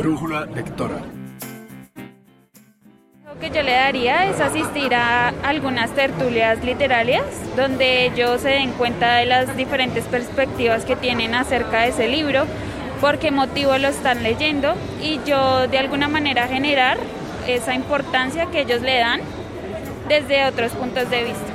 Brújula lectora. Lo que yo le daría es asistir a algunas tertulias literarias donde ellos se den cuenta de las diferentes perspectivas que tienen acerca de ese libro, por qué motivo lo están leyendo y yo de alguna manera generar esa importancia que ellos le dan desde otros puntos de vista.